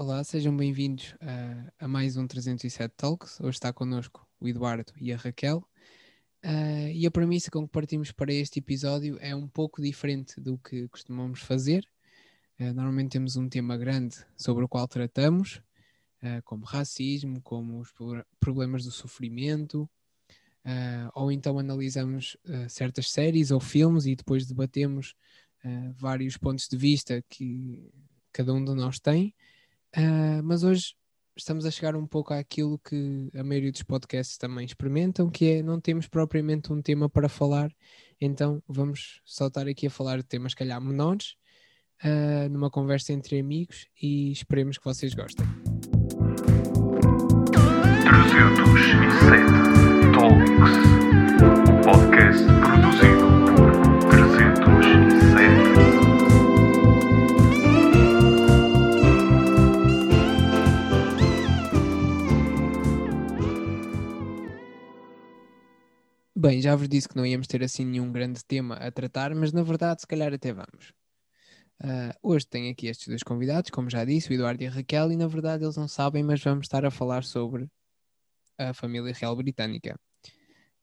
Olá, sejam bem-vindos a, a mais um 307 Talks. Hoje está connosco o Eduardo e a Raquel. Uh, e a premissa com que partimos para este episódio é um pouco diferente do que costumamos fazer. Uh, normalmente temos um tema grande sobre o qual tratamos, uh, como racismo, como os problemas do sofrimento, ou então analisamos certas séries ou filmes e depois debatemos vários pontos de vista que cada um de nós tem. Mas hoje estamos a chegar um pouco àquilo que a maioria dos podcasts também experimentam, que é não temos propriamente um tema para falar, então vamos saltar aqui a falar de temas, calhar, menores, uh, numa conversa entre amigos e esperemos que vocês gostem. 307 Talks, Bem, já vos disse que não íamos ter assim nenhum grande tema a tratar, mas na verdade, se calhar até vamos. Uh, hoje tenho aqui estes dois convidados, como já disse, o Eduardo e a Raquel, e na verdade eles não sabem, mas vamos estar a falar sobre a família real britânica.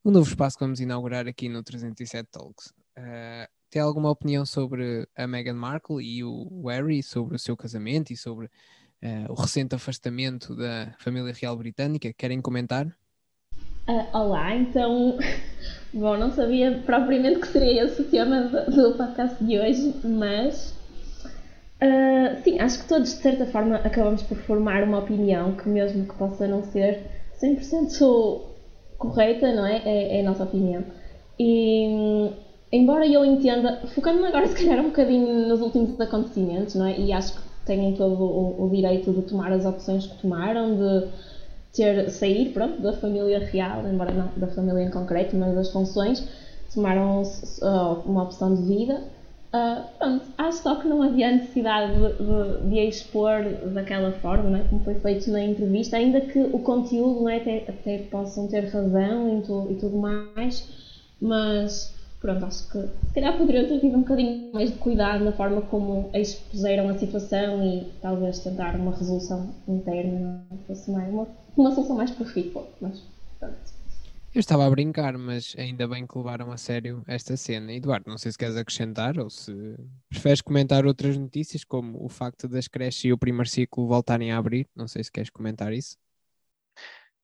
Um novo espaço que vamos inaugurar aqui no 307 Talks. Uh, tem alguma opinião sobre a Meghan Markle e o Harry, sobre o seu casamento e sobre uh, o recente afastamento da família real britânica? Querem comentar? Uh, olá, então, bom, não sabia propriamente que seria esse o tema do, podcast de hoje, mas uh, sim, acho que todos de certa forma acabamos por formar uma opinião que, mesmo que possa não ser 100% correta, não é? é? É a nossa opinião. E embora eu entenda, focando-me agora se calhar um bocadinho nos últimos acontecimentos, não é? E acho que têm todo o, o direito de tomar as opções que tomaram, de ter, sair pronto, da família real, embora não da família em concreto, mas das funções, tomaram uh, uma opção de vida. Uh, pronto, acho só que não havia necessidade de, de, de expor daquela forma, é? como foi feito na entrevista, ainda que o conteúdo é? até, até possam ter razão e, tu, e tudo mais, mas pronto, acho que se calhar poderiam ter tido um bocadinho mais de cuidado na forma como expuseram a situação e talvez tentar uma resolução interna, não fosse mais uma uma solução mais profícua, mas pronto. Eu estava a brincar, mas ainda bem que levaram a sério esta cena. Eduardo, não sei se queres acrescentar ou se preferes comentar outras notícias, como o facto das creches e o primeiro ciclo voltarem a abrir. Não sei se queres comentar isso.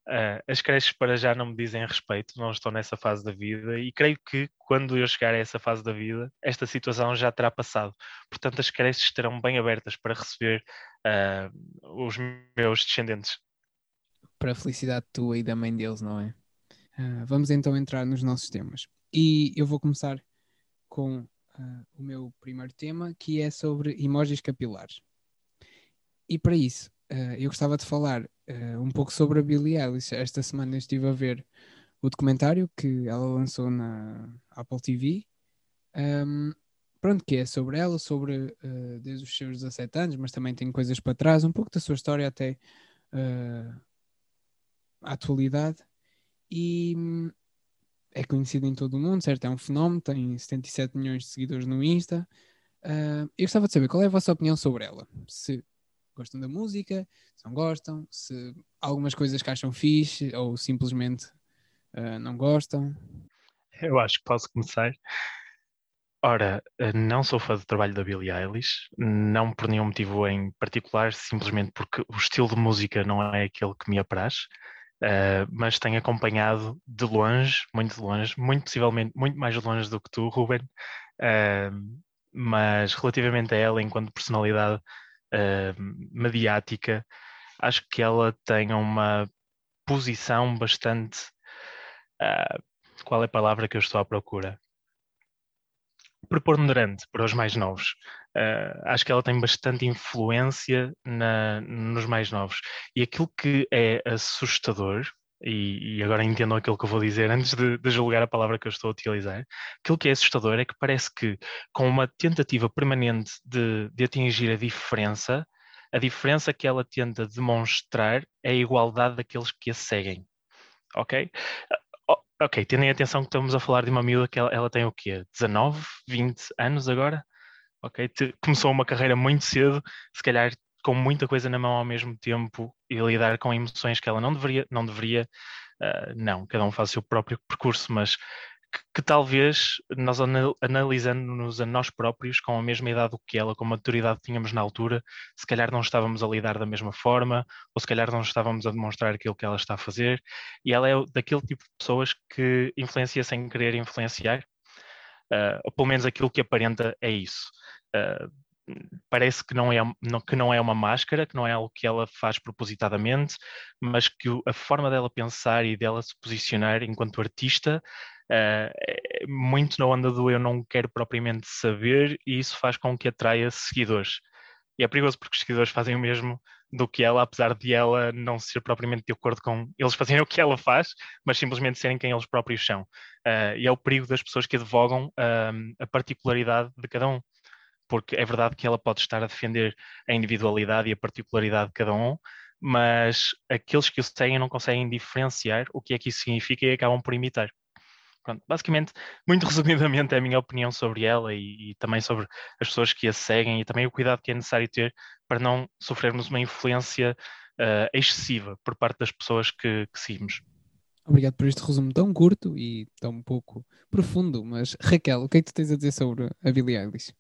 Uh, as creches para já não me dizem respeito, não estou nessa fase da vida e creio que quando eu chegar a essa fase da vida, esta situação já terá passado. Portanto, as creches estarão bem abertas para receber uh, os meus descendentes para a felicidade tua e da mãe deles, não é? Uh, vamos então entrar nos nossos temas. E eu vou começar com uh, o meu primeiro tema, que é sobre emojis capilares. E para isso, uh, eu gostava de falar um pouco sobre a Billie Eilish. Esta semana eu estive a ver o documentário que ela lançou na Apple TV. Um, pronto, que é sobre ela, sobre desde os seus 17 anos, mas também tem coisas para trás, um pouco da sua história até à atualidade e hum, é conhecido em todo o mundo, certo? É um fenómeno, tem 77 milhões de seguidores no Insta. Uh, eu gostava de saber qual é a vossa opinião sobre ela. Se gostam da música, se não gostam, se algumas coisas que acham fixe ou simplesmente uh, não gostam. Eu acho que posso começar. Ora, ah, não sou fã do trabalho da Billie Eilish, não por nenhum motivo em particular, simplesmente porque o estilo de música não é aquele que me apraz. Uh, mas tenho acompanhado de longe, muito de longe, muito possivelmente muito mais longe do que tu, Ruben, uh, mas relativamente a ela, enquanto personalidade uh, mediática, acho que ela tem uma posição bastante. qual é a palavra que eu estou à procura? Preponderante para os mais novos. Uh, acho que ela tem bastante influência na, nos mais novos. E aquilo que é assustador, e, e, agora entendam aquilo que eu vou dizer antes de, de, julgar a palavra que eu estou a utilizar, aquilo que é assustador é que parece que com uma tentativa permanente de, de atingir a diferença, a diferença que ela tenta demonstrar é a igualdade daqueles que a seguem. Ok? Ok, tendo em atenção que estamos a falar de uma miúda que ela, ela tem o quê? 19, 20 anos agora? Ok, Te, começou uma carreira muito cedo, se calhar com muita coisa na mão ao mesmo tempo e lidar com emoções que ela não deveria, não deveria, uh, não, cada um faz o seu próprio percurso, mas que, talvez nós analisando-nos a nós próprios com a mesma idade do que ela, com a maturidade que tínhamos na altura, se calhar não estávamos a lidar da mesma forma, ou se calhar não estávamos a demonstrar aquilo que ela está a fazer, e ela é daquele tipo de pessoas que influencia sem querer influenciar, uh, ou pelo menos aquilo que aparenta é isso. Uh, parece que não, é, não, que não é uma máscara, que não é algo que ela faz propositadamente, mas que a forma dela pensar e dela se posicionar enquanto artista uh, é muito na onda do eu não quero propriamente saber e isso faz com que atraia seguidores. E é perigoso porque os seguidores fazem o mesmo do que ela, apesar de ela não ser propriamente de acordo com eles fazerem o que ela faz, mas simplesmente serem quem eles próprios são. Uh, e é o perigo das pessoas que advogam uh, a particularidade de cada um porque é verdade que ela pode estar a defender a individualidade e a particularidade de cada um, mas aqueles que o seguem não conseguem diferenciar o que é que isso significa e acabam por imitar. Pronto, basicamente, muito resumidamente, é a minha opinião sobre ela e, e, também sobre as pessoas que a seguem e também o cuidado que é necessário ter para não sofrermos uma influência uh, excessiva por parte das pessoas que, que seguimos. Obrigado por este resumo tão curto e tão pouco profundo, mas Raquel, o que é que tu tens a dizer sobre a Billie Eilish?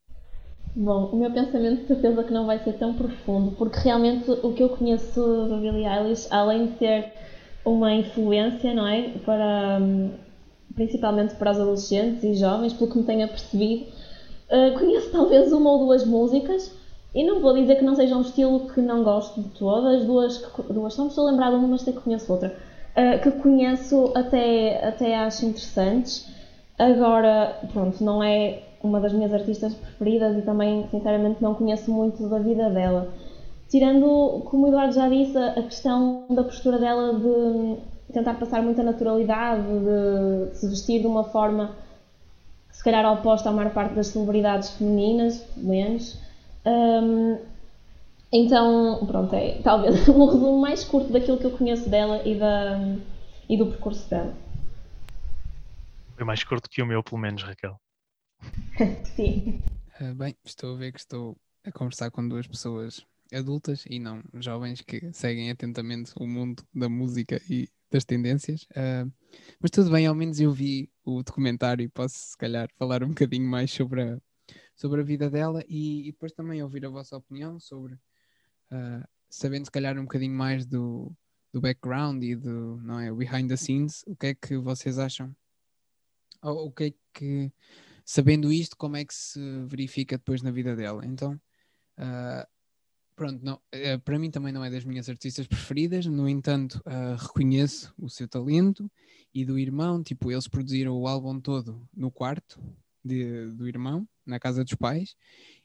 Bom, o meu pensamento de certeza que não vai ser tão profundo, porque realmente o que eu conheço da Billie Eilish, além de ser uma influência, não é? Para, hum, principalmente para os adolescentes e jovens, pelo que me tenho apercebido, uh, conheço talvez uma ou duas músicas, e não vou dizer que não seja um estilo que não gosto de todas, duas, duas não me estou uma, mas sei que conheço outra, uh, que conheço até, até acho interessantes. Agora, pronto, não é uma das minhas artistas preferidas e também, sinceramente, não conheço muito da vida dela. Tirando, como o Eduardo já disse, a questão da postura dela de tentar passar muita naturalidade, de se vestir de uma forma que se calhar oposta à maior parte das celebridades femininas, menos. Um, então, pronto, é talvez um resumo mais curto daquilo que eu conheço dela e, da, e do percurso dela. Foi mais curto que o meu, pelo menos, Raquel. Sim. Uh, bem, estou a ver que estou a conversar com duas pessoas adultas e não jovens que seguem atentamente o mundo da música e das tendências. Uh, mas tudo bem, ao menos eu vi o documentário e posso, se calhar, falar um bocadinho mais sobre a, sobre a vida dela e, e depois também ouvir a vossa opinião sobre, uh, sabendo, se calhar, um bocadinho mais do, do background e do não é, behind the scenes, o que é que vocês acham? Ou o que é que sabendo isto, como é que se verifica depois na vida dela? Então, uh, pronto, não, uh, para mim também não é das minhas artistas preferidas, no entanto, uh, reconheço o seu talento e do irmão, tipo, eles produziram o álbum todo no quarto de, do irmão, na casa dos pais,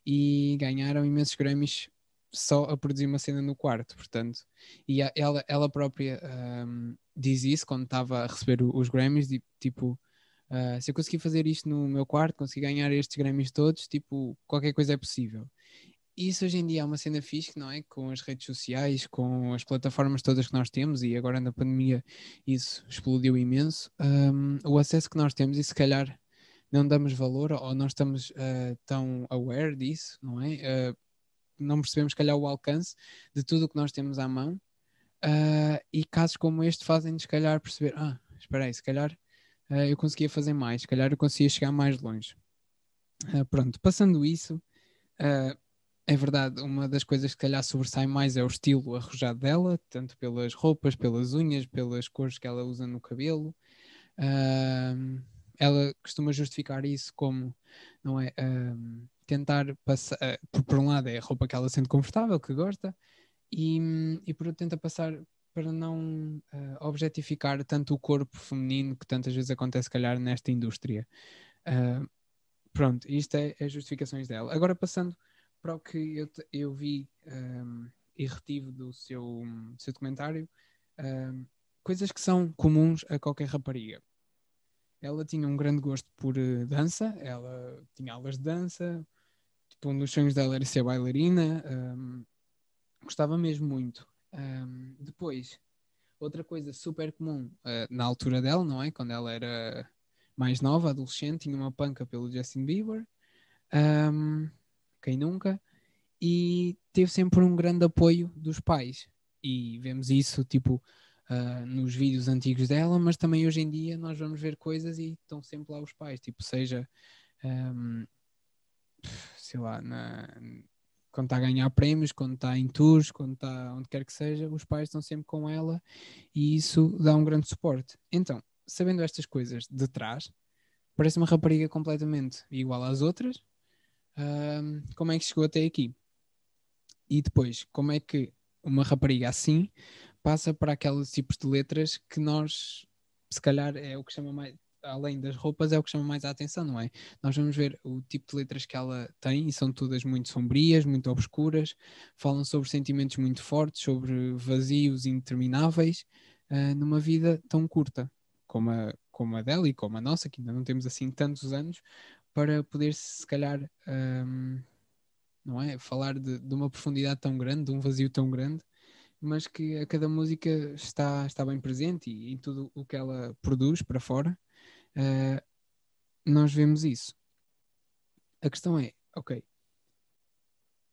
e ganharam imensos Grammys só a produzir uma cena no quarto, portanto, e a, ela, ela própria um, diz isso quando estava a receber os Grammys, tipo, Uh, se eu conseguir fazer isto no meu quarto, conseguir ganhar estes Grammys todos, tipo, qualquer coisa é possível. Isso hoje em dia é uma cena fixe, não é? Com as redes sociais, com as plataformas todas que nós temos, e agora na pandemia isso explodiu imenso. Um, o acesso que nós temos, e se calhar não damos valor ou não estamos uh, tão aware disso, não é? Uh, não percebemos, se calhar, o alcance de tudo o que nós temos à mão. e casos como este fazem-nos, se calhar, perceber: ah, espera aí, se calhar uh, eu conseguia fazer mais, se calhar eu conseguia chegar mais longe. Uh, pronto, passando isso, uh, é verdade, uma das coisas que calhar sobressai mais é o estilo arrojado dela, tanto pelas roupas, pelas unhas, pelas cores que ela usa no cabelo. ela costuma justificar isso como, não é? tentar passar, por, por, um lado, é a roupa que ela sente confortável, que gosta, e, e por outro, tenta passar para não uh, objetificar tanto o corpo feminino que tantas vezes acontece, calhar, nesta indústria. Uh, pronto, isto é, é justificações dela. Agora, passando para o que eu, eu vi um, e retive do seu, seu documentário, um, coisas que são comuns a qualquer rapariga. Ela tinha um grande gosto por uh, dança, ela tinha aulas de dança, tipo, um dos sonhos dela era ser bailarina, um, gostava mesmo muito. Um, depois, outra coisa super comum uh, na altura dela, não é? Quando ela era mais nova, adolescente, tinha uma panca pelo Justin Bieber. Um, quem nunca? e teve sempre um grande apoio dos pais. E vemos isso, tipo, uh, nos vídeos antigos dela, mas também hoje em dia nós vamos ver coisas e estão sempre lá os pais, tipo, seja, um, sei lá, na, quando está a ganhar prémios, quando está em tours, quando está onde quer que seja, os pais estão sempre com ela e isso dá um grande suporte. Então, sabendo estas coisas de trás, parece uma rapariga completamente igual às outras. Um, como é que chegou até aqui? E depois, como é que uma rapariga assim passa para aqueles tipos de letras que nós, se calhar, é o que chama mais, além das roupas, é o que chama mais a atenção, não é? Nós vamos ver o tipo de letras que ela tem e são todas muito sombrias, muito obscuras, falam sobre sentimentos muito fortes, sobre vazios intermináveis, uh, numa vida tão curta como a, como a dela e como a nossa, que ainda não temos assim tantos anos, para poder, se calhar. Um, não é? Falar de, de, uma profundidade tão grande, de um vazio tão grande, mas que a cada música está, está bem presente e em tudo o que ela produz para fora, uh, nós vemos isso. A questão é, ok,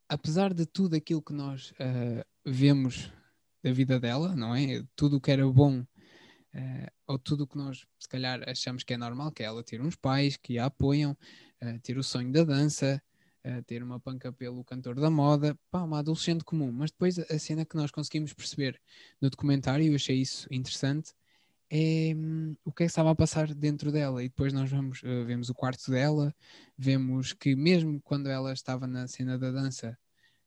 apesar de tudo aquilo que nós uh, vemos da vida dela, não é? Tudo o que era bom, uh, ou tudo o que nós se calhar achamos que é normal, que é ela ter uns pais que a apoiam, ter o sonho da dança, ter uma panca pelo cantor da moda, pá, uma adolescente comum. Mas depois a cena que nós conseguimos perceber no documentário, e eu achei isso interessante, é hum, o que é que estava a passar dentro dela. E depois nós vamos, uh, vemos o quarto dela, vemos que mesmo quando ela estava na cena da dança,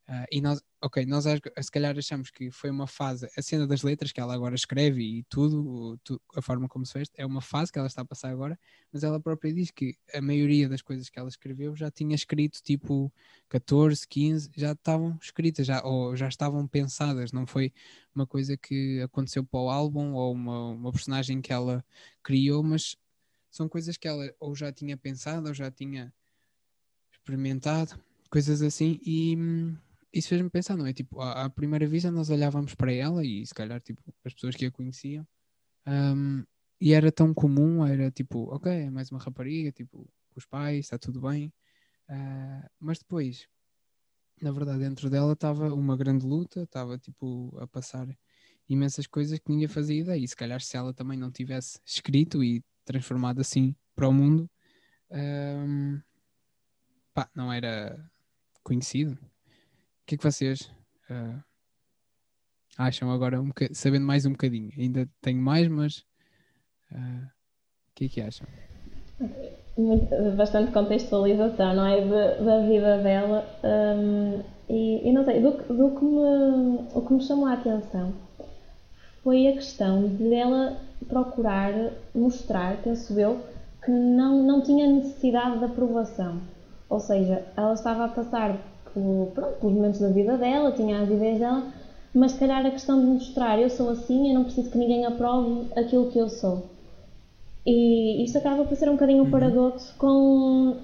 Uh, e nós, ok, nós se calhar achamos que foi uma fase, a cena das letras que ela agora escreve e tudo, tu, a forma como se fez, é uma fase que ela está a passar agora, mas ela própria diz que a maioria das coisas que ela escreveu já tinha escrito tipo 14, 15, já estavam escritas, já, ou já estavam pensadas, não foi uma coisa que aconteceu para o álbum ou uma, uma personagem que ela criou, mas são coisas que ela ou já tinha pensado ou já tinha experimentado, coisas assim, e hum, isso fez-me pensar, não é? Tipo, à, à, primeira vista nós olhávamos para ela e se calhar tipo, as pessoas que a conheciam um, e era tão comum, era tipo, ok, é mais uma rapariga, tipo, os pais, está tudo bem. Uh, mas depois, na verdade, dentro dela estava uma grande luta, estava tipo a passar imensas coisas que ninguém fazia ideia. E se calhar se ela também não tivesse escrito e transformado assim para o mundo, um, pá, não era conhecido que é que vocês uh, acham agora, um sabendo mais um bocadinho? Ainda tenho mais, mas uh, o que é que acham? Bastante contextualização, não é? De, da vida dela. Um, e, e, não sei, do, do que me, o que me chamou a atenção foi a questão de ela procurar mostrar, penso eu, que não, não tinha necessidade de aprovação. Ou seja, ela estava a passar pelo, pronto, pelos momentos da vida dela, tinha as ideias dela, mas se calhar a questão de mostrar eu sou assim, eu não preciso que ninguém aprove aquilo que eu sou. E isto acaba por ser um bocadinho um uhum. paradoxo com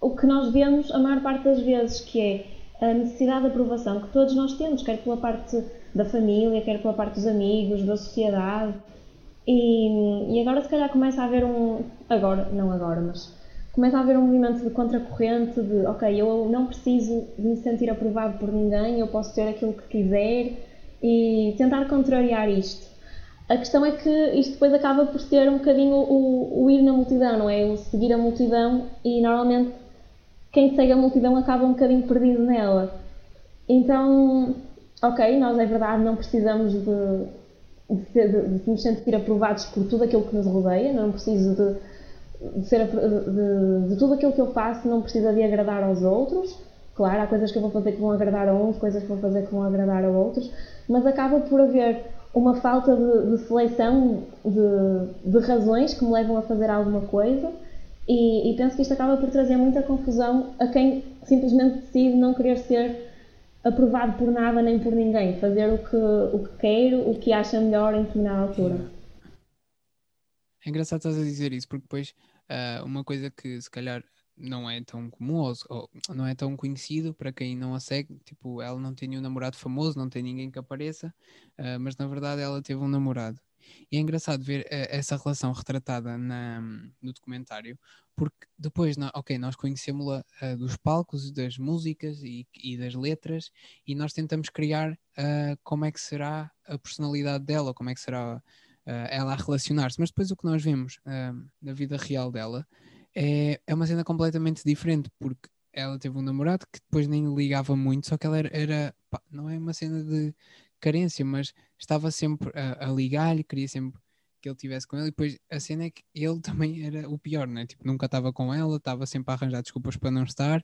o que nós vemos a maior parte das vezes, que é a necessidade de aprovação que todos nós temos, quer pela parte da família, quer pela parte dos amigos, da sociedade. E, e agora se calhar começa a haver um. Agora, não agora, mas começa a haver um movimento de contracorrente de, ok, eu não preciso de me sentir aprovado por ninguém, eu posso ser aquilo que quiser e tentar contrariar isto. A questão é que isto depois acaba por ser um bocadinho o, o ir na multidão, não é? O seguir a multidão e normalmente quem segue a multidão acaba um bocadinho perdido nela. Então, ok, nós é verdade, não precisamos de, de, de, de nos sentir aprovados por tudo aquilo que nos rodeia, não preciso de de, ser, de, de, tudo aquilo que eu faço não precisa de agradar aos outros. Claro, há coisas que eu vou fazer que vão agradar a uns, coisas que vou fazer que vão agradar a outros, mas acaba por haver uma falta de, de seleção de, razões que me levam a fazer alguma coisa e, e, penso que isto acaba por trazer muita confusão a quem simplesmente decide não querer ser aprovado por nada nem por ninguém, fazer o que, o que quer, o que acha melhor em determinada altura. É engraçado estás a dizer isso, porque depois uh, uma coisa que se calhar não é tão comum ou, ou, não é tão conhecido para quem não a segue, tipo, ela não tem nenhum namorado famoso, não tem ninguém que apareça, uh, mas na verdade ela teve um namorado. E é engraçado ver uh, essa relação retratada na, no documentário, porque depois, ok, nós conhecemos-la uh, dos palcos, das músicas e, e, das letras, e nós tentamos criar uh, como é que será a personalidade dela, como é que será ela a relacionar-se. Mas depois o que nós vemos na vida real dela é, é uma cena completamente diferente, porque ela teve um namorado que depois nem ligava muito, só que ela era, era pá, não é uma cena de carência, mas estava sempre a, a ligar-lhe, queria sempre que ele estivesse com ele, e depois a cena é que ele também era o pior, né? Tipo, nunca estava com ela, estava sempre a arranjar desculpas para não estar,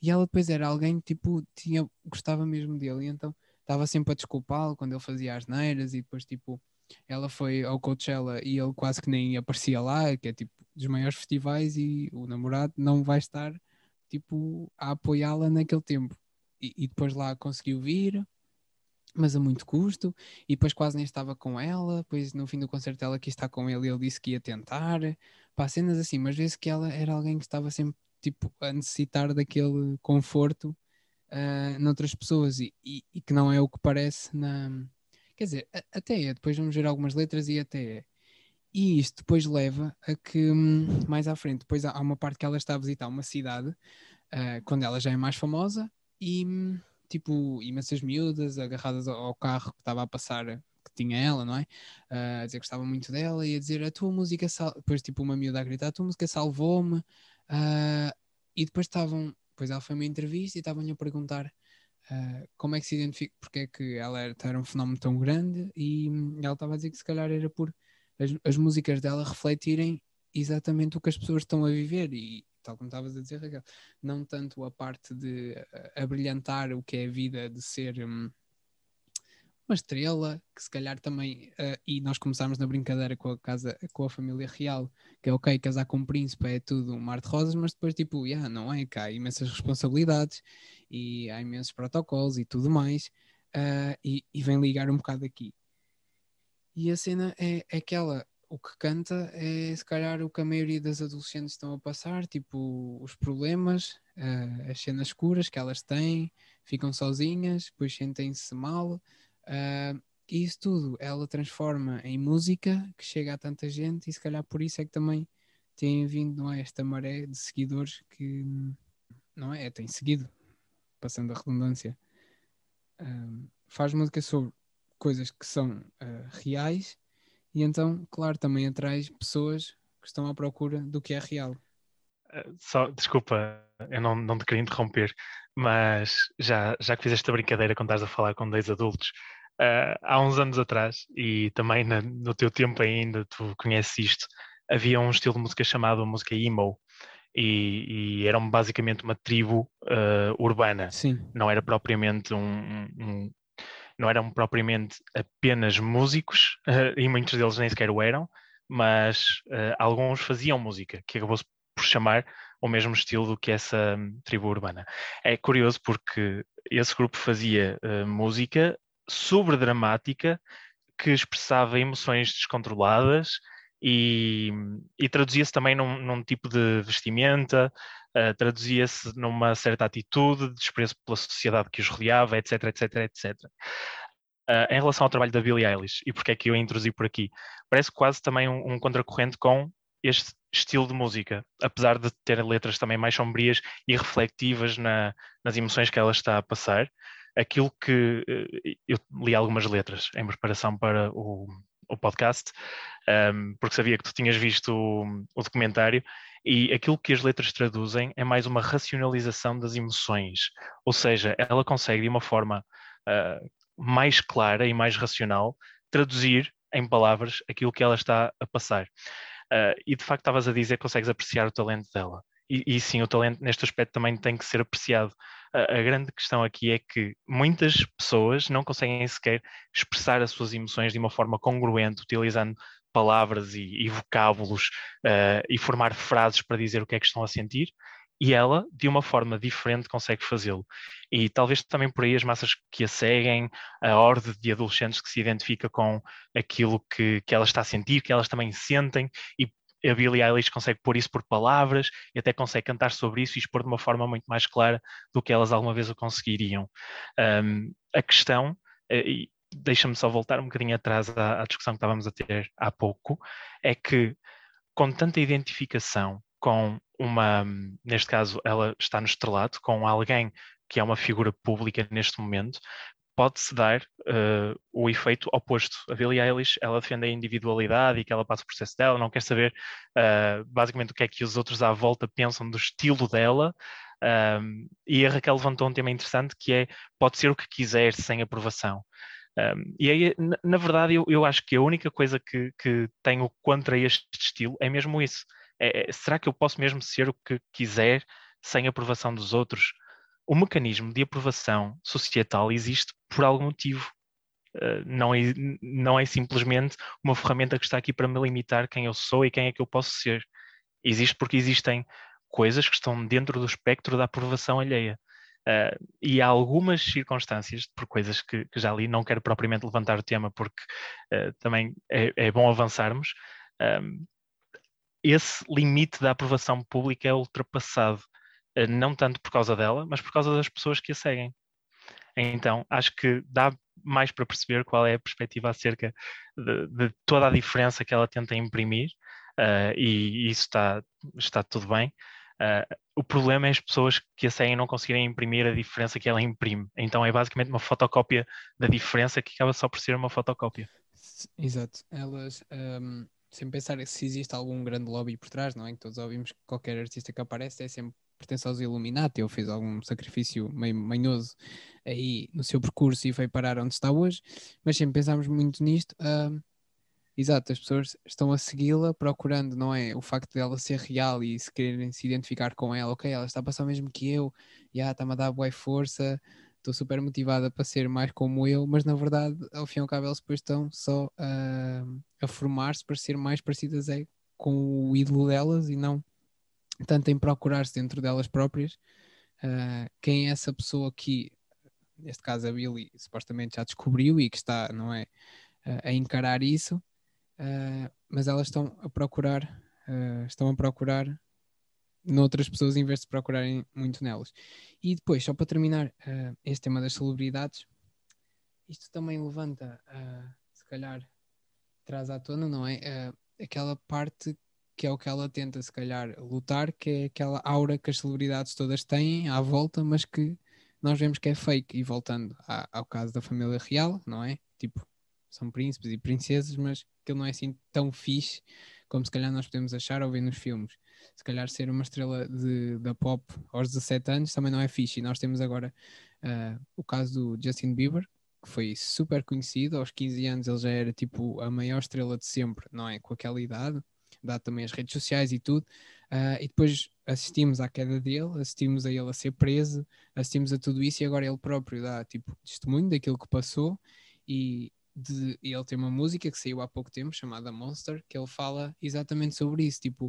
e ela depois era alguém que, tipo, tinha, gostava mesmo dele, e então estava sempre a desculpá-lo quando ele fazia as neiras, e depois, tipo, ela foi ao Coachella e ele quase que nem aparecia lá, que é tipo dos maiores festivais, e o namorado não vai estar, tipo, a apoiá-la naquele tempo. E, e depois lá conseguiu vir, mas a muito custo, e depois quase nem estava com ela, depois no fim do concerto ela quis estar com ele e ele disse que ia tentar, pá, cenas assim, mas vezes que ela era alguém que estava sempre tipo a necessitar daquele conforto uh, noutras pessoas e, e, e, que não é o que parece na quer dizer, a, até é, depois vamos ver algumas letras e até é. E isto depois leva a que hum, mais à frente, depois há uma parte que ela está a visitar uma cidade uh, quando ela já é mais famosa e hum, tipo, imensas miúdas agarradas ao carro que estava a passar, que tinha ela, não é? Uh, a dizer que gostava muito dela e a dizer a tua música, depois tipo uma miúda a gritar, a tua música salvou-me. Uh, e depois estavam, depois ela foi uma entrevista e estavam-lhe a perguntar uh, como é que se identifica, porque é que ela era, era um fenómeno tão grande e ela estava a dizer que se calhar era por as, as músicas dela refletirem exatamente o que as pessoas estão a viver e tal como estavas a dizer, Raquel, não tanto a parte de uh, abrilhantar o que é a vida de ser um, uma estrela, que se calhar também, uh, e nós começámos na brincadeira com a casa, com a família real, que é ok, casar com um príncipe é tudo um mar de rosas, mas depois tipo, yeah, não é, que há imensas responsabilidades e há imensos protocolos e tudo mais, uh, e, e vem ligar um bocado aqui. E a cena é, é aquela, o que canta é se calhar o que a maioria das adolescentes estão a passar, tipo os problemas, uh, as cenas escuras que elas têm, ficam sozinhas, depois sentem-se mal. Uh, e isso tudo ela transforma em música que chega a tanta gente e se calhar por isso é que também tem vindo não é, esta maré de seguidores que não é, tem seguido, passando a redundância. Uh, faz música sobre coisas que são reais e então, claro, também atrai pessoas que estão à procura do que é real. Só, desculpa, eu não, não te queria interromper, mas já, já que fizeste a brincadeira quando estás a falar com dois adultos, uh, há uns anos atrás, e também na, no teu tempo ainda, tu conheces isto, havia um estilo de música chamado música emo, e, e eram basicamente uma tribo uh, urbana, Sim. não era propriamente um, um, não eram propriamente apenas músicos, uh, e muitos deles nem sequer o eram, mas uh, alguns faziam música, que acabou-se por chamar o mesmo estilo do que essa um, tribo urbana. É curioso porque esse grupo fazia uh, música sobre dramática que expressava emoções descontroladas e, e traduzia-se também num, num, tipo de vestimenta, uh, traduzia-se numa certa atitude de desprezo pela sociedade que os rodeava, etc, etc, etc. Uh, em relação ao trabalho da Billie Eilish, e porque é que eu a introduzi por aqui, parece quase também um, um contracorrente com este estilo de música, apesar de ter letras também mais sombrias e reflectivas na, nas emoções que ela está a passar. Aquilo que uh, eu li algumas letras em preparação para o, o podcast, um, porque sabia que tu tinhas visto o, o, documentário, e aquilo que as letras traduzem é mais uma racionalização das emoções, ou seja, ela consegue de uma forma uh, mais clara e mais racional traduzir em palavras aquilo que ela está a passar. Uh, e de facto estavas a dizer que consegues apreciar o talento dela. E, e, sim, o talento neste aspecto também tem que ser apreciado. A, grande questão aqui é que muitas pessoas não conseguem sequer expressar as suas emoções de uma forma congruente, utilizando palavras e, e vocábulos uh, e formar frases para dizer o que é que estão a sentir. E ela, de uma forma diferente, consegue fazê-lo. E talvez também por aí as massas que a seguem, a ordem de adolescentes que se identifica com aquilo que, que ela está a sentir, que elas também sentem, e a Billie Eilish consegue pôr isso por palavras e até consegue cantar sobre isso e expor de uma forma muito mais clara do que elas alguma vez o conseguiriam. Um, a questão, eh, e, deixa-me só voltar um bocadinho atrás à, à, discussão que estávamos a ter há pouco, é que com tanta identificação com uma, neste caso, ela está no estrelato, com alguém que é uma figura pública neste momento, pode-se dar uh, o efeito oposto. A Billie Eilish, ela defende a individualidade e que ela passa o processo dela, não quer saber uh, basicamente o que é que os outros à volta pensam do estilo dela. Um, e a Raquel levantou um tema interessante que é pode ser o que quiser sem aprovação. Um, e aí, na, na verdade, eu, eu, acho que a única coisa que, que tenho contra este estilo é mesmo isso. É, é, será que eu posso mesmo ser o que quiser sem aprovação dos outros? O mecanismo de aprovação societal existe por algum motivo. Uh, não, é, não é simplesmente uma ferramenta que está aqui para me limitar quem eu sou e quem é que eu posso ser. Existe porque existem coisas que estão dentro do espectro da aprovação alheia. Uh, e há algumas circunstâncias, por coisas que, que, já li, não quero propriamente levantar o tema porque uh, também é, é, bom avançarmos, um, esse limite da aprovação pública é ultrapassado, uh, não tanto por causa dela, mas por causa das pessoas que a seguem. Então, acho que dá mais para perceber qual é a perspectiva acerca de, de toda a diferença que ela tenta imprimir, e isso está, está tudo bem. Uh, o problema é as pessoas que a seguem não conseguirem imprimir a diferença que ela imprime. Então é basicamente uma fotocópia da diferença que acaba só por ser uma fotocópia. Exato. Elas, um, sem pensar se existe algum grande lobby por trás, não é? Que todos ouvimos que qualquer artista que aparece é sempre pertence aos Illuminati ou fez algum sacrifício meio manhoso aí no seu percurso e foi parar onde está hoje. Mas sempre pensámos muito nisto. Um, Exato, as pessoas estão a segui-la procurando, não é? O facto dela ser real e se quererem se identificar com ela, ok, ela está a passar o mesmo que eu, já está-me a dar boa força, estou super motivada para ser mais como eu, mas na verdade, ao fim e ao cabo, elas depois estão só a, a formar-se para ser mais parecidas é, com o ídolo delas e não tanto em procurar-se dentro delas próprias uh, quem é essa pessoa que, neste caso a Billy, supostamente já descobriu e que está, não é? a encarar isso uh, mas elas estão a procurar, uh, estão a procurar noutras pessoas em vez de procurarem muito nelas. E depois, só para terminar este tema das celebridades, isto também levanta, se calhar, traz à tona, não é? aquela parte que é o que ela tenta, se calhar, lutar, que é aquela aura que as celebridades todas têm à volta, mas que nós vemos que é fake. E voltando à, ao caso da família real, não é? Tipo, são príncipes e princesas, mas aquilo não é assim tão fixe como se calhar nós podemos achar ou ver nos filmes. Se calhar ser uma estrela de, da pop aos 17 anos também não é fixe. E nós temos agora uh, o caso do Justin Bieber, que foi super conhecido. Aos 15 anos ele já era tipo a maior estrela de sempre, não é? Com aquela idade, dado também as redes sociais e tudo. Uh, e depois assistimos à queda dele, assistimos a ele a ser preso, assistimos a tudo isso e agora ele próprio dá tipo testemunho daquilo que passou e, de ele tem uma música que saiu há pouco tempo chamada Monster que ele fala exatamente sobre isso tipo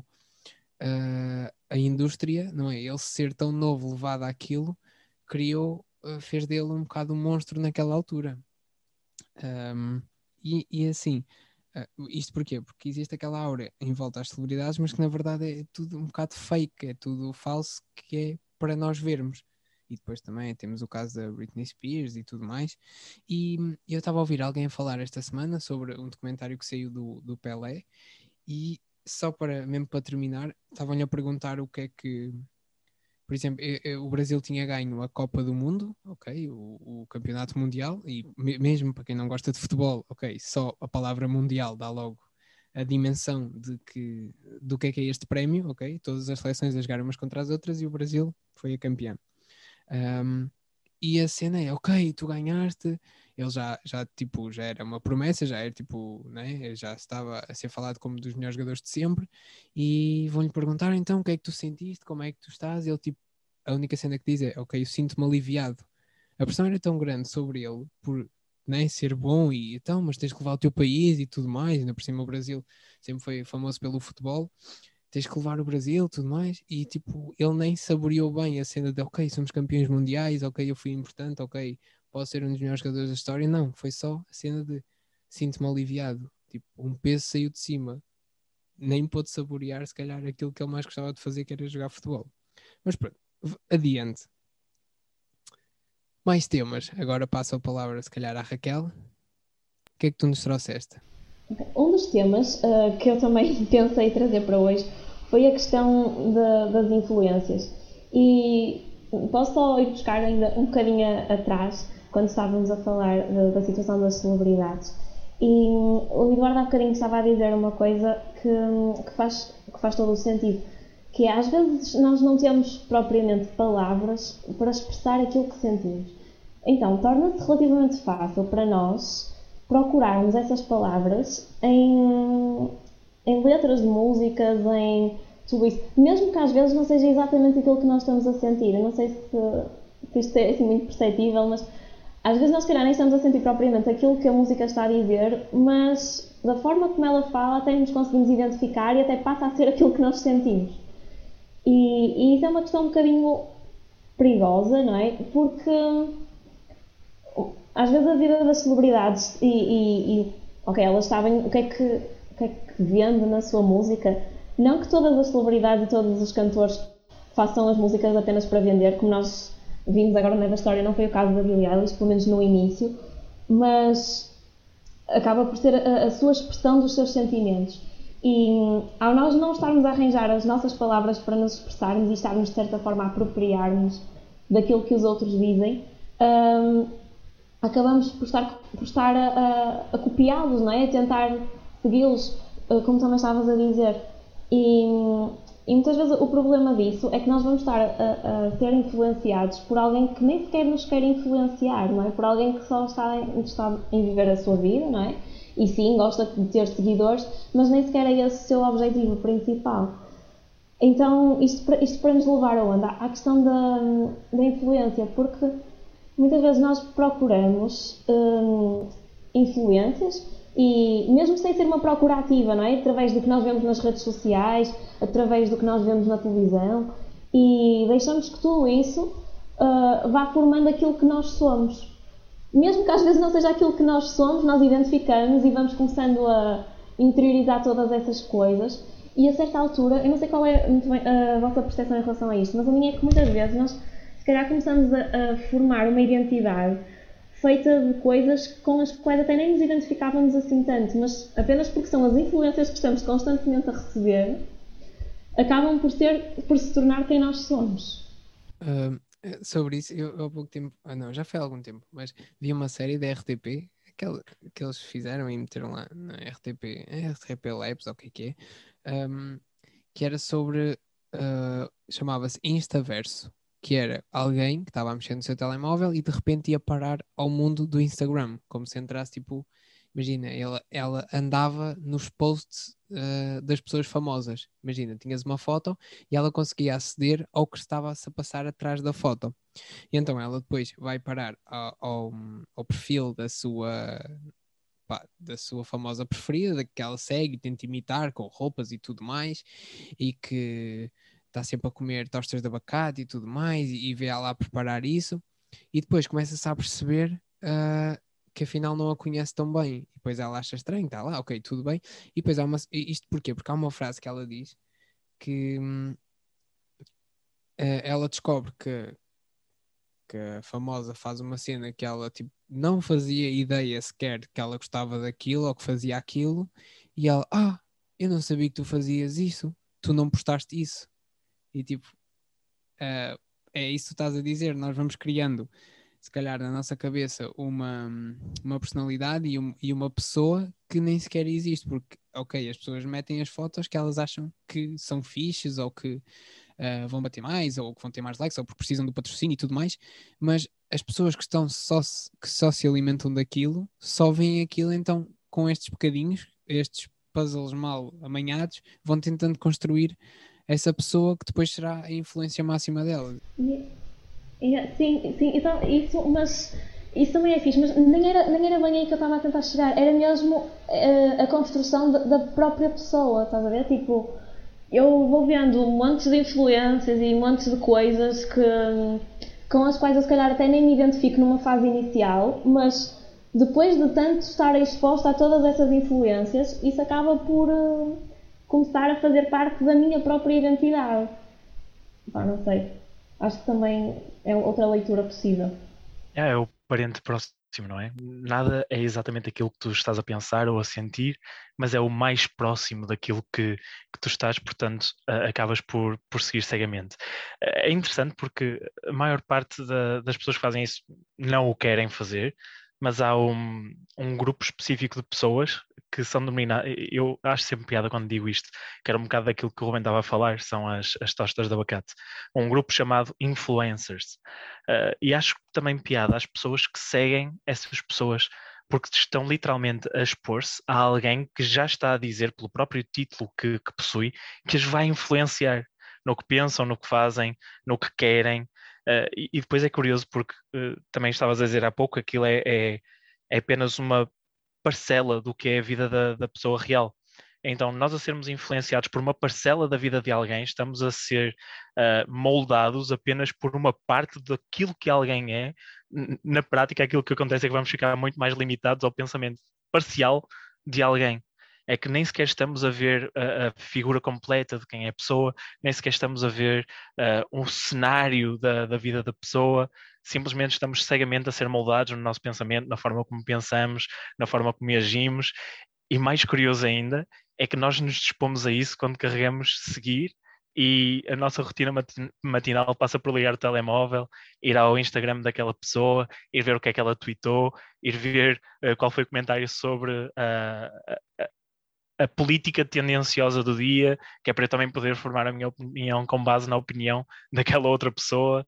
uh, a indústria não é ele ser tão novo levado àquilo criou uh, fez dele um bocado um monstro naquela altura um, e, e, assim uh, isto porquê? porque existe aquela aura em volta às celebridades mas que na verdade é tudo um bocado fake é tudo falso que é para nós vermos e depois também temos o caso da Britney Spears e tudo mais. E eu estava a ouvir alguém falar esta semana sobre um documentário que saiu do, do Pelé, e só para, mesmo para terminar, estavam-lhe a perguntar o que é que. Por exemplo, o Brasil tinha ganho a Copa do Mundo, ok, o, o Campeonato Mundial, e me, mesmo para quem não gosta de futebol, ok, só a palavra mundial dá logo a dimensão de que, do que é que é este prémio, ok? Todas as seleções a jogar umas contra as outras e o Brasil foi a campeã. Um, e a cena é, ok, tu ganhaste, ele já, já, tipo, já era uma promessa, já era tipo, né, já estava a ser falado como dos melhores jogadores de sempre, e vão-lhe perguntar então o que é que tu sentiste, como é que tu estás, e ele tipo, a única cena que diz é, ok, eu sinto-me aliviado. A pressão era tão grande sobre ele por né, ser bom e então, mas tens que levar o teu país e tudo mais, ainda por cima o Brasil sempre foi famoso pelo futebol, tens que levar o Brasil tudo mais, e tipo, ele nem saboreou bem a cena de ok, somos campeões mundiais, ok, eu fui importante, ok, posso ser um dos melhores jogadores da história, não, foi só a cena de sinto-me aliviado, tipo, um peso saiu de cima, nem pôde saborear se calhar aquilo que ele mais gostava de fazer, que era jogar futebol. Mas pronto, adiante. Mais temas, agora passo a palavra se calhar à Raquel, O que é que tu nos trouxeste? Um dos temas uh, que eu também pensei trazer para hoje foi a questão de, das influências. E posso só ir buscar ainda um bocadinho atrás, quando estávamos a falar de, da situação das celebridades. E o Eduardo há bocadinho estava a dizer uma coisa que, que, faz, que faz todo o sentido, que é, às vezes nós não temos propriamente palavras para expressar aquilo que sentimos. Então, torna-se relativamente fácil para nós procurarmos essas palavras em, em letras de músicas, em tudo isso. Mesmo que às vezes não seja exatamente aquilo que nós estamos a sentir. Eu não sei se, se isto é assim, muito perceptível, mas às vezes nós, se calhar, nem estamos a sentir propriamente aquilo que a música está a dizer, mas da forma como ela fala, até nos conseguimos identificar e até passa a ser aquilo que nós sentimos. E, e isso é uma questão um bocadinho perigosa, não é? Porque às vezes a vida das celebridades e, e, e ok, elas sabem o que, é que, o que é que vende na sua música. Não que todas as celebridades e todos os cantores façam as músicas apenas para vender, como nós vimos agora na história, não foi o caso da Billie Eilish, pelo menos no início, mas acaba por ser a, a sua expressão dos seus sentimentos. E ao nós não estarmos a arranjar as nossas palavras para nos expressarmos e estarmos de certa forma a apropriar-nos daquilo que os outros dizem, um, acabamos por estar, por estar a, a, a copiá-los, não é? A tentar segui-los, eh, como também estavas a dizer. E, e, muitas vezes o problema disso é que nós vamos estar a, a, ser influenciados por alguém que nem sequer nos quer influenciar, não é? Por alguém que só está interessado em viver a sua vida, não é? E sim, gosta de ter seguidores, mas nem sequer é esse o seu objetivo principal. Então, isto isto para nos levar aonde? À questão da, da influência, porque muitas vezes nós procuramos hum, influências e mesmo sem ser uma procura ativa, não é? Através do que nós vemos nas redes sociais, através do que nós vemos na televisão e deixamos que tudo isso uh, vá formando aquilo que nós somos. Mesmo que às vezes não seja aquilo que nós somos, nós identificamos e vamos começando a interiorizar todas essas coisas e a certa altura, eu não sei qual é a vossa percepção em relação a isto, mas a minha é que muitas vezes nós calhar começamos a, a, formar uma identidade feita de coisas com as quais até nem nos identificávamos assim tanto, mas apenas porque são as influências que estamos constantemente a receber, acabam por, ser, por se tornar quem nós somos. Uh, sobre isso, eu há pouco tempo, ah, não, já foi há algum tempo, mas vi uma série da RTP aquela, que eles fizeram e meteram lá na RTP, RTP Labs, ou o que é que é, um, que era sobre, uh, chamava-se Instaverso que era alguém que estava a mexer no seu telemóvel e de repente ia parar ao mundo do Instagram, como se entrasse tipo, imagina, ela, ela andava nos posts uh, das pessoas famosas. Imagina, tinhas uma foto e ela conseguia aceder ao que estava -se a passar atrás da foto. E então ela depois vai parar ao, ao, ao perfil da sua Pá, da sua famosa preferida, da que ela segue tenta imitar com roupas e tudo mais, e que está sempre a comer tostas de abacate e tudo mais, e, e vê ela a preparar isso, e depois começa-se a perceber uh, que afinal não a conhece tão bem, e depois ela acha estranho, está lá, ok, tudo bem, e depois há uma. Isto porquê? Porque há uma frase que ela diz que uh, ela descobre que, que a famosa faz uma cena que ela tipo, não fazia ideia sequer que ela gostava daquilo ou que fazia aquilo, e ela, ah, eu não sabia que tu fazias isso, tu não postaste isso. E tipo, uh, é isso que tu estás a dizer, nós vamos criando, se calhar, na nossa cabeça, uma, uma personalidade e, um, e uma pessoa que nem sequer existe, porque, ok, as pessoas metem as fotos que elas acham que são fixes ou que uh, vão bater mais ou que vão ter mais likes ou porque precisam do patrocínio e tudo mais, mas as pessoas que estão só que só se alimentam daquilo só veem aquilo então com estes bocadinhos, estes puzzles mal amanhados, vão tentando construir essa pessoa que depois será a influência máxima dela. Yeah. Yeah, sim, sim, então, isso, mas isso também é fixe, mas nem era, nem era bem aí que eu estava a tentar chegar, era mesmo uh, a construção da, própria pessoa, estás a ver? Tipo, eu vou vendo montes de influências e montes de coisas que, com as quais eu se calhar até nem me identifico numa fase inicial, mas depois de tanto estar exposta a todas essas influências, isso acaba por. Uh, começar a fazer parte da minha própria identidade. Pá, não sei. Acho que também é outra leitura possível. É, é o parente próximo não é? Nada é exatamente aquilo que tu estás a pensar ou a sentir, mas é o mais próximo daquilo que, que tu estás, portanto, acabas por, por seguir cegamente. Uh, é interessante porque a maior parte da, das pessoas que fazem isso não o querem fazer, mas há um, um grupo específico de pessoas que são dominadas. Eu acho sempre piada quando digo isto, que era um bocado daquilo que o Ruben estava a falar, são as, as tostas de abacate. Um grupo chamado influencers. Uh, e acho também piada as pessoas que seguem essas pessoas porque estão literalmente a expor-se a alguém que já está a dizer, pelo próprio título que, que possui, que as vai influenciar no que pensam, no que fazem, no que querem. Uh, e, e, depois é curioso porque uh, também estavas a dizer há pouco, aquilo é, é, é, apenas uma parcela do que é a vida da, da pessoa real. Então, nós a sermos influenciados por uma parcela da vida de alguém, estamos a ser uh, moldados apenas por uma parte daquilo que alguém é. Na prática, aquilo que acontece é que vamos ficar muito mais limitados ao pensamento parcial de alguém. É que nem sequer estamos a ver a, a figura completa de quem é a pessoa, nem sequer estamos a ver uh, um cenário da, da vida da pessoa, simplesmente estamos cegamente a ser moldados no nosso pensamento, na forma como pensamos, na forma como agimos. E mais curioso ainda é que nós nos dispomos a isso quando carregamos seguir e a nossa rotina matinal passa por ligar o telemóvel, ir ao Instagram daquela pessoa, ir ver o que é que ela tweetou, ir ver uh, qual foi o comentário sobre uh, a, política tendenciosa do dia, que é para eu também poder formar a minha opinião com base na opinião daquela outra pessoa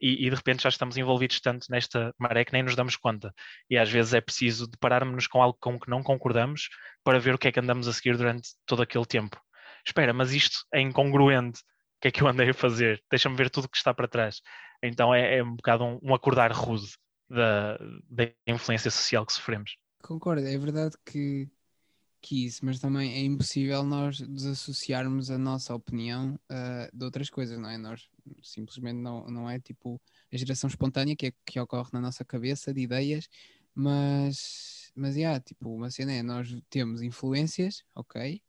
e, e, de repente já estamos envolvidos tanto nesta maré que nem nos damos conta. E às vezes é preciso depararmos com algo com que não concordamos para ver o que é que andamos a seguir durante todo aquele tempo. Espera, mas isto é incongruente. O que é que eu andei a fazer? Deixa-me ver tudo o que está para trás. Então é, é um bocado um, um acordar rude da, da influência social que sofremos. Concordo, é verdade que que isso, mas também é impossível nós desassociarmos a nossa opinião uh, de outras coisas, não é? Nós simplesmente não, não é tipo a geração espontânea que, é, que ocorre na nossa cabeça de ideias, mas, mas yeah, tipo, uma cena é nós temos influências, ok,